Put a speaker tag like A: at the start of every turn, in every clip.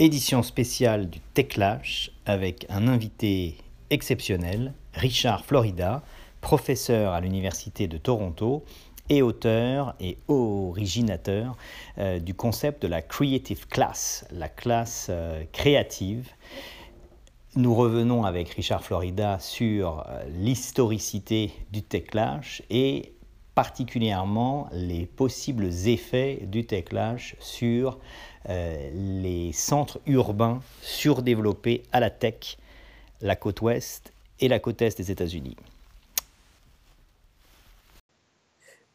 A: Édition spéciale du Techlash avec un invité exceptionnel, Richard Florida, professeur à l'Université de Toronto et auteur et originateur euh, du concept de la Creative Class, la classe euh, créative. Nous revenons avec Richard Florida sur euh, l'historicité du Techlash et particulièrement les possibles effets du Techlash sur euh, les centres urbains surdéveloppés à la tech, la côte ouest et la côte est des États-Unis.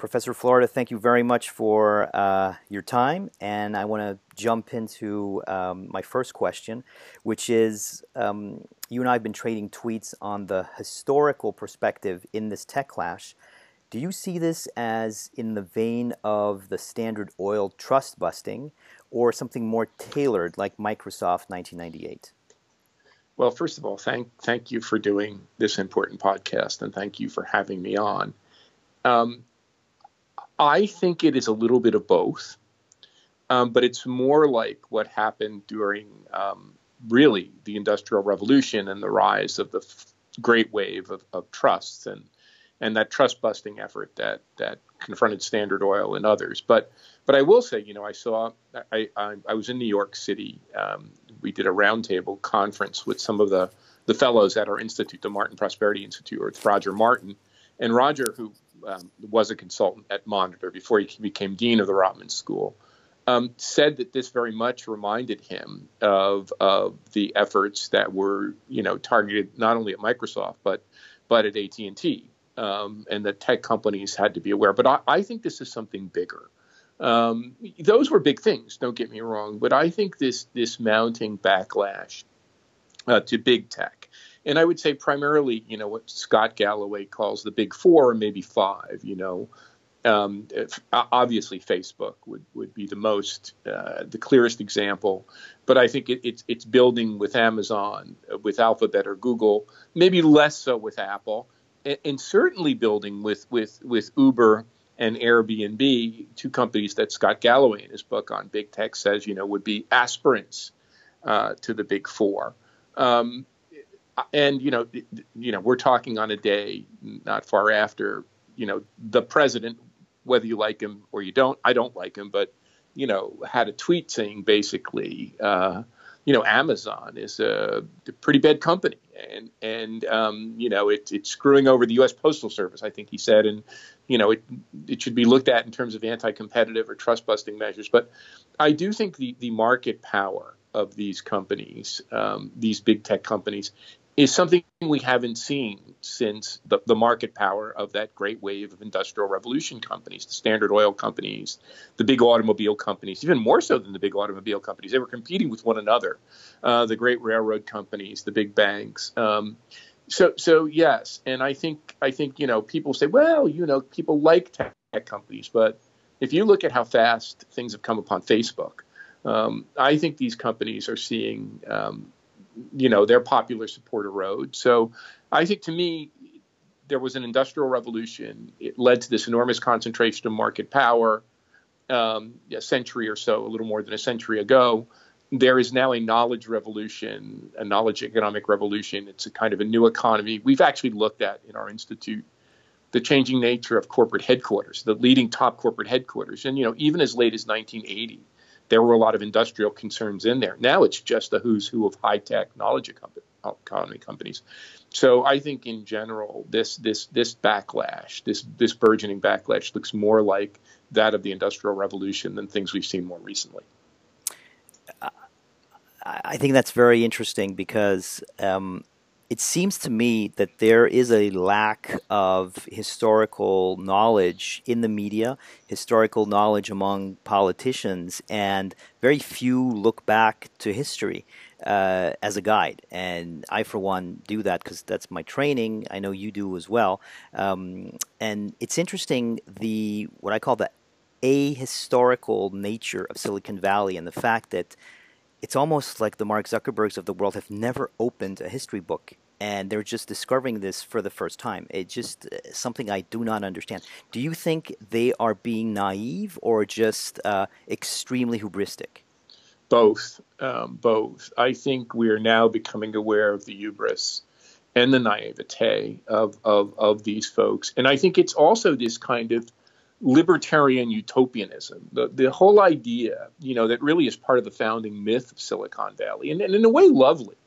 A: Professor Florida, thank you very much for uh, your time. And I want to jump into um, my first question, which is um, you and I have been trading tweets on the historical perspective in this tech clash. Do you see this as in the vein of the Standard Oil trust busting, or something more tailored like Microsoft 1998?
B: Well, first of all, thank thank you for doing this important podcast, and thank you for having me on. Um, I think it is a little bit of both, um, but it's more like what happened during um, really the Industrial Revolution and the rise of the f- great wave of, of trusts and and that trust busting effort that that confronted Standard Oil and others. But but I will say, you know, I saw I I, I was in New York City. Um, we did a roundtable conference with some of the the fellows at our institute, the Martin Prosperity Institute, with Roger Martin, and Roger, who um, was a consultant at Monitor before he became dean of the Rotman School. Um, said that this very much reminded him of, of the efforts that were, you know, targeted not only at Microsoft but but at AT and T, um, and that tech companies had to be aware. But I, I think this is something bigger. Um, those were big things. Don't get me wrong, but I think this this mounting backlash uh, to big tech, and I would say primarily, you know, what Scott Galloway calls the big four, or maybe five. You know, um, obviously Facebook would, would be the most uh, the clearest example, but I think it, it's it's building with Amazon, uh, with Alphabet or Google, maybe less so with Apple and certainly building with with with Uber and Airbnb, two companies that Scott Galloway in his book on big tech says you know would be aspirants uh, to the big four. Um, and you know, you know, we're talking on a day not far after you know the president, whether you like him or you don't. I don't like him, but you know, had a tweet saying basically, uh, you know, Amazon is a pretty bad company, and and um, you know, it, it's screwing over the U.S. Postal Service. I think he said, and you know, it it should be looked at in terms of anti-competitive or trust-busting measures. But I do think the the market power of these companies, um, these big tech companies, is something we haven't seen since the, the, market power of that great wave of industrial revolution companies, the Standard Oil companies, the big automobile companies, even more so than the big automobile companies. They were competing with one another, uh, the great railroad companies, the big banks. Um, so, so yes, and I think I think you know people say, well, you know, people like tech companies, but if you look at how fast things have come upon Facebook, um, I think these companies are seeing um, you know, their popular support erode. So I think to me, there was an industrial revolution. It led to this enormous concentration of market power um, a century or so, a little more than a century ago. There is now a knowledge revolution, a knowledge economic revolution. It's a kind of a new economy. We've actually looked at in our institute the changing nature of corporate headquarters, the leading top corporate headquarters. And, you know, even as late as 1980, there were a lot of industrial concerns in there. Now it's just the who's who of high tech knowledge economy companies. So I think in general, this this this backlash, this this burgeoning backlash, looks more like that of the industrial revolution than things we've seen more recently.
A: I think that's very interesting because um, it seems to me that there is a lack of historical knowledge in the media, historical knowledge among politicians, and very few look back to history uh, as a guide. And I, for one, do that because that's my training. I know you do as well. Um, and it's interesting the what I call the ahistorical nature of Silicon Valley and the fact that it's almost like the Mark Zuckerbergs of the world have never opened a history book and they're just discovering this for the first time. It's just uh, something I do not understand. Do you think they are being naive or just uh, extremely hubristic?
B: both, um, both. I think we are now becoming aware of the hubris and the naivete of, of, of these folks. And I think it's also this kind of libertarian utopianism, the, the whole idea, you know, that really is part of the founding myth of Silicon Valley, and, and in a way lovely.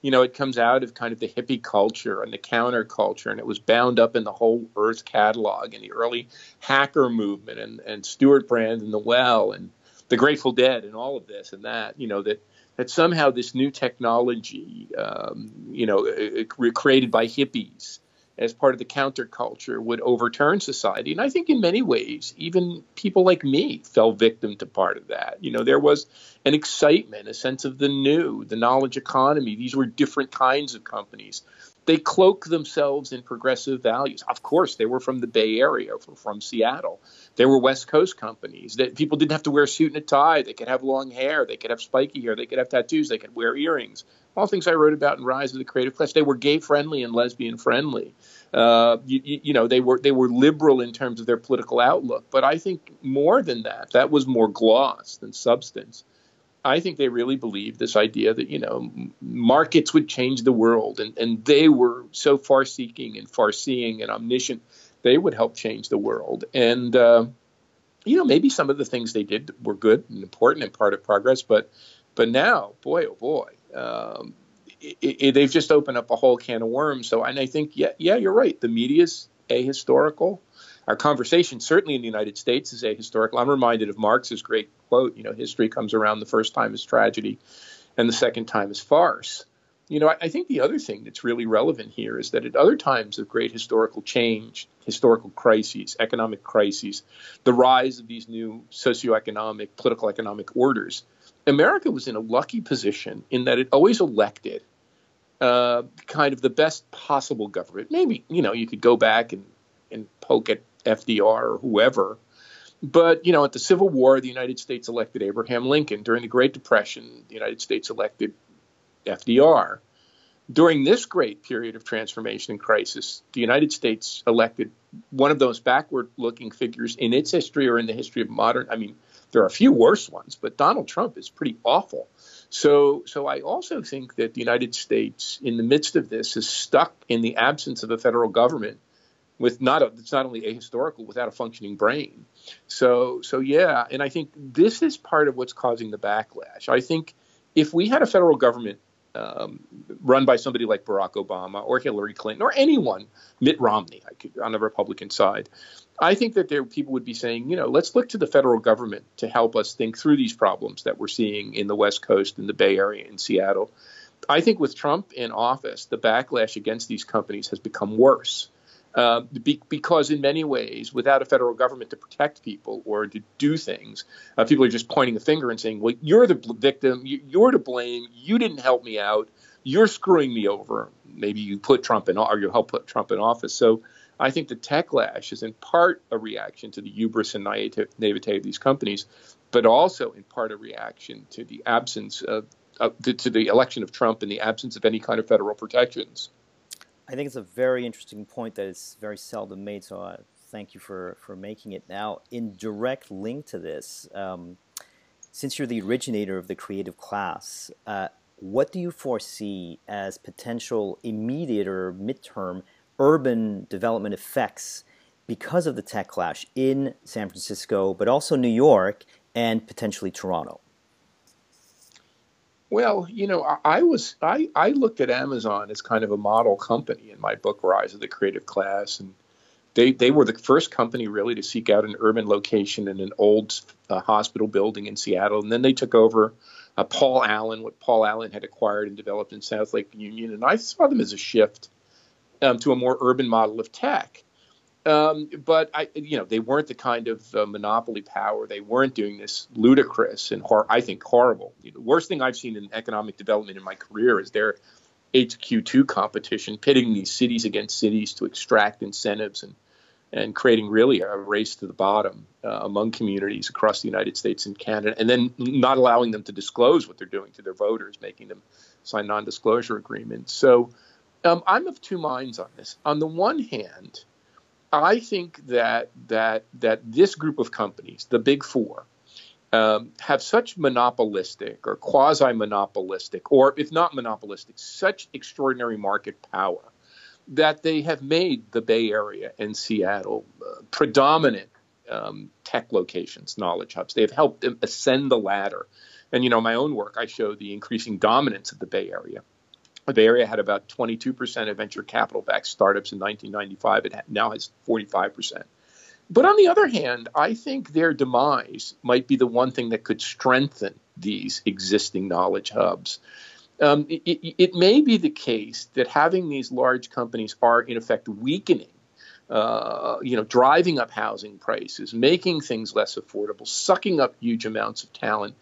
B: You know, it comes out of kind of the hippie culture and the counterculture, and it was bound up in the whole Earth catalog and the early hacker movement and, and Stewart Brand and the Well and the Grateful Dead and all of this and that, you know, that that somehow this new technology, um, you know, created by hippies as part of the counterculture would overturn society. And I think in many ways, even people like me fell victim to part of that. You know, there was an excitement, a sense of the new, the knowledge economy. These were different kinds of companies they cloak themselves in progressive values. Of course, they were from the Bay Area, from, Seattle. They were West Coast companies. That people didn't have to wear a suit and a tie. They could have long hair. They could have spiky hair. They could have tattoos. They could wear earrings. All things I wrote about in Rise of the Creative Class. They were gay friendly and lesbian friendly. Uh, you, you, know, they were they were liberal in terms of their political outlook. But I think more than that, that was more gloss than substance. I think they really believed this idea that you know markets would change the world, and and they were so far-seeking and far-seeing and omniscient, they would help change the world. And uh, you know maybe some of the things they did were good and important and part of progress, but but now, boy oh boy, um, it, it, they've just opened up a whole can of worms. So and I think yeah yeah you're right. The media's ahistorical our conversation, certainly in the United States, is ahistorical. I'm reminded of Marx's great quote, you know, history comes around the first time as tragedy and the second time as farce. You know, I, I think the other thing that's really relevant here is that at other times of great historical change, historical crises, economic crises, the rise of these new socioeconomic, political economic orders, America was in a lucky position in that it always elected uh, kind of the best possible government. Maybe, you know, you could go back and, and poke at FDR or whoever. But, you know, at the Civil War, the United States elected Abraham Lincoln. During the Great Depression, the United States elected FDR. During this great period of transformation and crisis, the United States elected one of those backward looking figures in its history or in the history of modern. I mean, there are a few worse ones, but Donald Trump is pretty awful. So, so I also think that the United States, in the midst of this, is stuck in the absence of a federal government with not a, it's not only ahistorical without a functioning brain. So so yeah, and I think this is part of what's causing the backlash. I think if we had a federal government um, run by somebody like Barack Obama or Hillary Clinton or anyone, Mitt Romney could, on the Republican side, I think that there people would be saying, you know, let's look to the federal government to help us think through these problems that we're seeing in the West Coast, in the Bay Area, in Seattle. I think with Trump in office, the backlash against these companies has become worse. Uh, be, because in many ways, without a federal government to protect people or to do things, uh, people are just pointing a finger and saying, "Well, you're the victim. You're to blame. You didn't help me out. You're screwing me over. Maybe you put Trump in, or you help put Trump in office." So, I think the techlash is in part a reaction to the hubris and naivete of these companies, but also in part a reaction to the absence of, to, to the election of Trump and the absence of any kind of federal protections.
A: I think it's a very interesting point that is very seldom made. So uh, thank you for for making it. Now, in direct link to this, um, since you're the originator of the creative class, uh, what do you foresee as potential immediate or midterm urban development effects because of the techlash in San Francisco, but also New York and potentially Toronto?
B: Well, you know, I, I, was I, I looked at Amazon as kind of a model company in my book Rise of the Creative Class, and they they were the first company really to seek out an urban location in an old uh, hospital building in Seattle, and then they took over uh, Paul Allen, what Paul Allen had acquired and developed in South Lake Union, and I saw them as a shift um, to a more urban model of tech. Um, but I, you know, they weren't the kind of uh, monopoly power. They weren't doing this ludicrous and hor- I think horrible. The worst thing I've seen in economic development in my career is their HQ2 competition, pitting these cities against cities to extract incentives and and creating really a race to the bottom uh, among communities across the United States and Canada, and then not allowing them to disclose what they're doing to their voters, making them sign non-disclosure agreements. So um, I'm of two minds on this. On the one hand I think that that that this group of companies, the big four, um, have such monopolistic or quasi monopolistic, or if not monopolistic, such extraordinary market power that they have made the Bay Area and Seattle uh, predominant um, tech locations, knowledge hubs. They have helped them ascend the ladder. And, you know, my own work, I show the increasing dominance of the Bay Area. The Area had about 22% of venture capital backed startups in 1995. It now has 45%. But on the other hand, I think their demise might be the one thing that could strengthen these existing knowledge hubs. Um, it, it, it, may be the case that having these large companies are in effect weakening, uh, you know, driving up housing prices, making things less affordable, sucking up huge amounts of talent,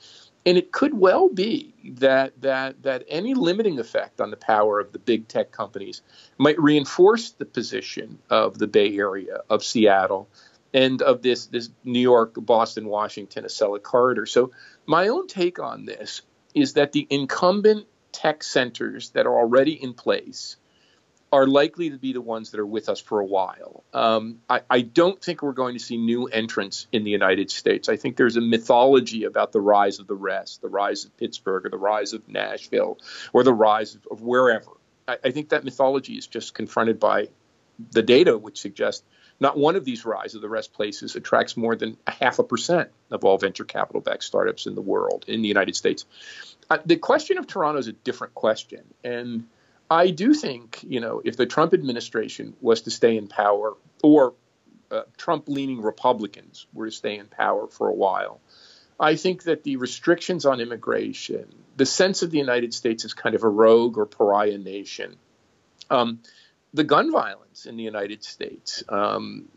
B: and it could well be that that that any limiting effect on the power of the big tech companies might reinforce the position of the Bay Area, of Seattle, and of this this New York, Boston, Washington, Acela corridor. So my own take on this is that the incumbent tech centers that are already in place are likely to be the ones that are with us for a while. Um, I, I, don't think we're going to see new entrants in the United States. I think there's a mythology about the rise of the rest, the rise of Pittsburgh, or the rise of Nashville, or the rise of, wherever. I, I think that mythology is just confronted by the data, which suggests not one of these rise of the rest places attracts more than a half a percent of all venture capital backed startups in the world, in the United States. Uh, the question of Toronto is a different question. And I do think, you know, if the Trump administration was to stay in power or uh, Trump leaning Republicans were to stay in power for a while, I think that the restrictions on immigration, the sense of the United States as kind of a rogue or pariah nation, um, the gun violence in the United States um,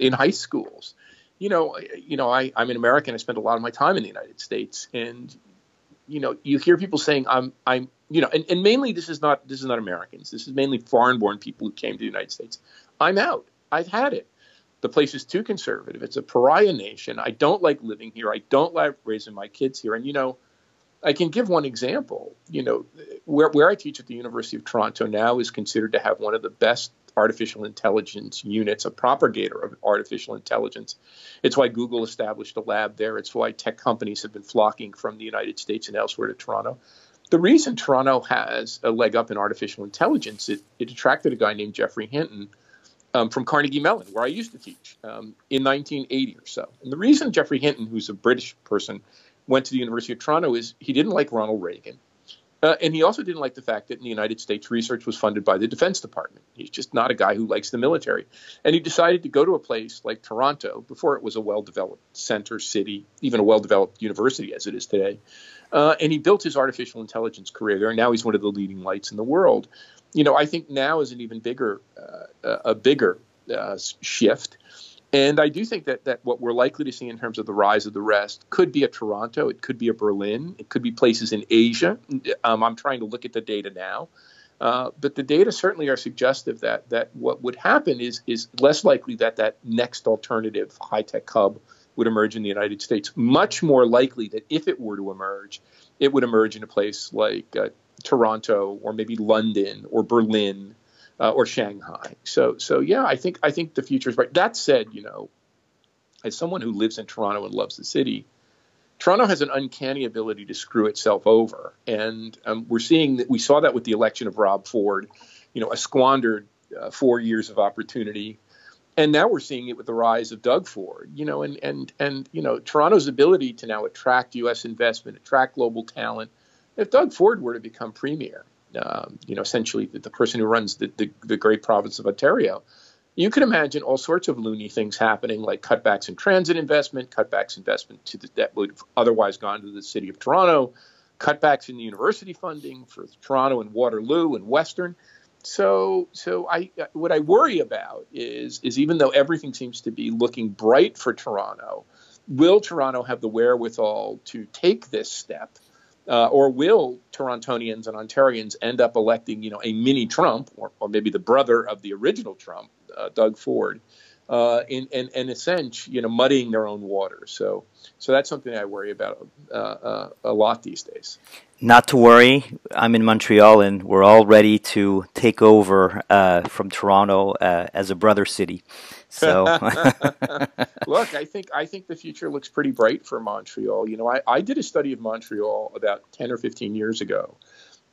B: in high schools. You know, you know, I, I'm an American. I spent a lot of my time in the United States, and you know, you hear people saying, "I'm, I'm," you know, and, and mainly this is not this is not Americans. This is mainly foreign-born people who came to the United States. I'm out. I've had it. The place is too conservative. It's a pariah nation. I don't like living here. I don't like raising my kids here. And you know, I can give one example. You know, where, where I teach at the University of Toronto now is considered to have one of the best artificial intelligence units, a propagator of artificial intelligence. It's why Google established a lab there. It's why tech companies have been flocking from the United States and elsewhere to Toronto. The reason Toronto has a leg up in artificial intelligence, it, it attracted a guy named Geoffrey Hinton um, from Carnegie Mellon, where I used to teach um, in 1980 or so. And the reason Geoffrey Hinton, who's a British person, went to the University of Toronto is he didn't like Ronald Reagan. Uh, and he also didn't like the fact that in the United States, research was funded by the Defense Department. He's just not a guy who likes the military. And he decided to go to a place like Toronto, before it was a well developed center city, even a well developed university as it is today. Uh, and he built his artificial intelligence career there. And now he's one of the leading lights in the world. You know, I think now is an even bigger, uh, a bigger uh, shift and I do think that, that what we're likely to see in terms of the rise of the rest could be a Toronto, it could be a Berlin, it could be places in Asia. Um, I'm trying to look at the data now. Uh, but the data certainly are suggestive that that what would happen is is less likely that that next alternative high tech hub would emerge in the United States. Much more likely that if it were to emerge, it would emerge in a place like uh, Toronto or maybe London or Berlin uh, or Shanghai. So so yeah, I think I think the future is bright. That said, you know, as someone who lives in Toronto and loves the city, Toronto has an uncanny ability to screw itself over, and um, we're seeing that. We saw that with the election of Rob Ford, you know, a squandered uh, four years of opportunity, and now we're seeing it with the rise of Doug Ford. You know, and and and you know, Toronto's ability to now attract U.S. investment, attract global talent. If Doug Ford were to become premier, um, you know, essentially the, the, person who runs the, the, the great province of Ontario. You can imagine all sorts of loony things happening, like cutbacks in transit investment, cutbacks in investment to the, that would otherwise gone to the city of Toronto, cutbacks in the university funding for Toronto and Waterloo and Western. So, so I what I worry about is is even though everything seems to be looking bright for Toronto, will Toronto have the wherewithal to take this step? Uh, or will Torontonians and Ontarians end up electing, you know, a mini Trump, or, or maybe the brother of the original Trump, uh, Doug Ford, uh, in, in, in a sense, you know, muddying their own water. So, so that's something I worry about uh, uh, a lot these days.
A: Not to worry. I'm in Montreal, and we're all ready to take over uh, from Toronto as a brother city. So,
B: look, I think I think the future looks pretty bright for Montreal. You know, I, I did a study of Montreal about ten or fifteen years ago,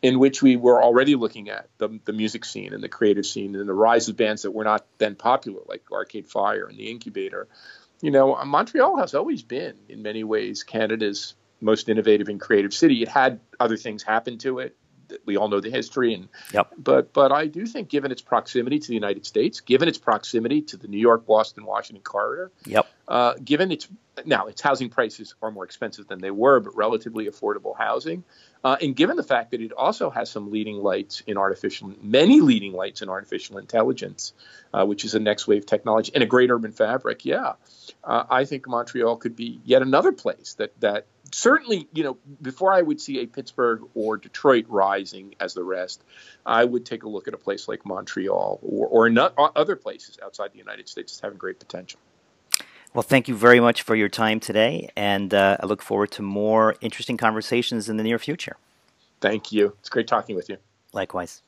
B: in which we were already looking at the, the music scene and the creative scene and the rise of bands that were not then popular, like Arcade Fire and the Incubator. You know, uh, Montreal has always been, in many ways, Canada's most innovative and creative city. It had other things happen to it we all know the history and
A: yep.
B: but but I do think given its proximity to the United States, given its proximity to the New York, Boston, Washington corridor,
A: yep.
B: Uh, given its now its housing prices are more expensive than they were, but relatively affordable housing, uh, and given the fact that it also has some leading lights in artificial, many leading lights in artificial intelligence, uh, which is a next wave technology and a great urban fabric, yeah, uh, I think Montreal could be yet another place that that certainly, you know, before I would see a Pittsburgh or Detroit rising as the rest, I would take a look at a place like Montreal or, or not, other places outside the United States having great potential.
A: Well, thank you very much for your time today, and uh, I look forward to more interesting conversations in the near future.
B: Thank you. It's great talking with you.
A: Likewise.